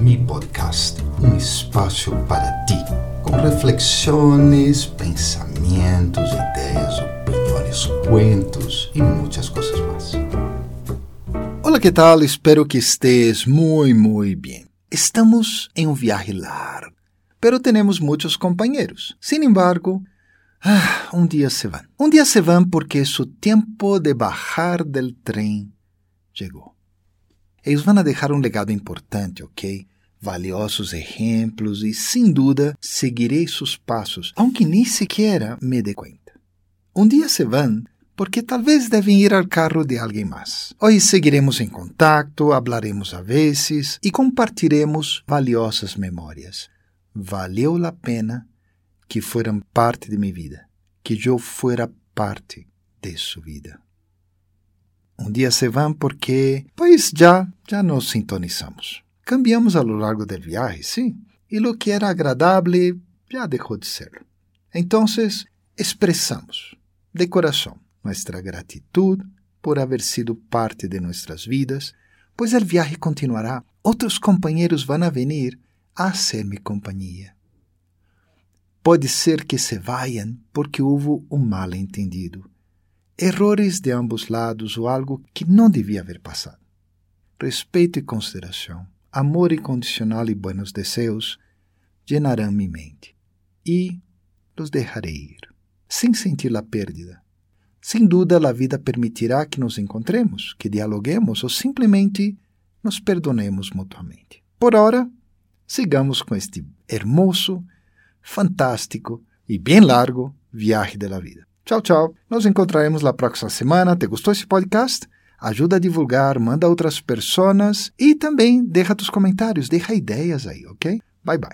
mi podcast, um espaço para ti, com reflexões, pensamentos, ideias, opiniões, cuentos e muitas coisas mais. Olá, que tal? Espero que estés muito, muito bem. Estamos em um viaje largo, pero temos muitos companheiros. Sin embargo, ah, um dia se vão. Um dia se vão porque su tempo de bajar del trem chegou. Eles vão deixar um legado importante, ok? Valiosos exemplos e, sem dúvida, seguirei seus passos, aunque nem sequer me dê conta. Um dia se vão porque talvez devem ir ao carro de alguém mais. Hoje seguiremos em contato, hablaremos a vezes e compartilharemos valiosas memórias. Valeu a pena que fueran parte de minha vida, que eu fuera parte de sua vida. Um dia se vão porque, pois já, já nos sintonizamos. Cambiamos a lo largo del viaje, sim, e lo que era agradável já deixou de ser. Então, expressamos, de coração, nossa gratidão por haver sido parte de nossas vidas, pois o viaje continuará. Outros companheiros vão a venir a hacer-me companhia. Pode ser que se vayam porque houve um mal entendido errores de ambos lados ou algo que não devia haver passado. Respeito e consideração, amor incondicional e buenos desejos llenarão minha mente e los deixarei ir, sem sentir a pérdida. Sem dúvida, a vida permitirá que nos encontremos, que dialoguemos ou simplesmente nos perdonemos mutuamente. Por hora, sigamos com este hermoso, fantástico e bem largo viaje da vida. Tchau, tchau. Nos encontraremos na próxima semana. ¿Te gostou esse podcast? Ajuda a divulgar, manda a outras pessoas e também deixa tus comentários, deixa ideias aí, ok? Bye bye.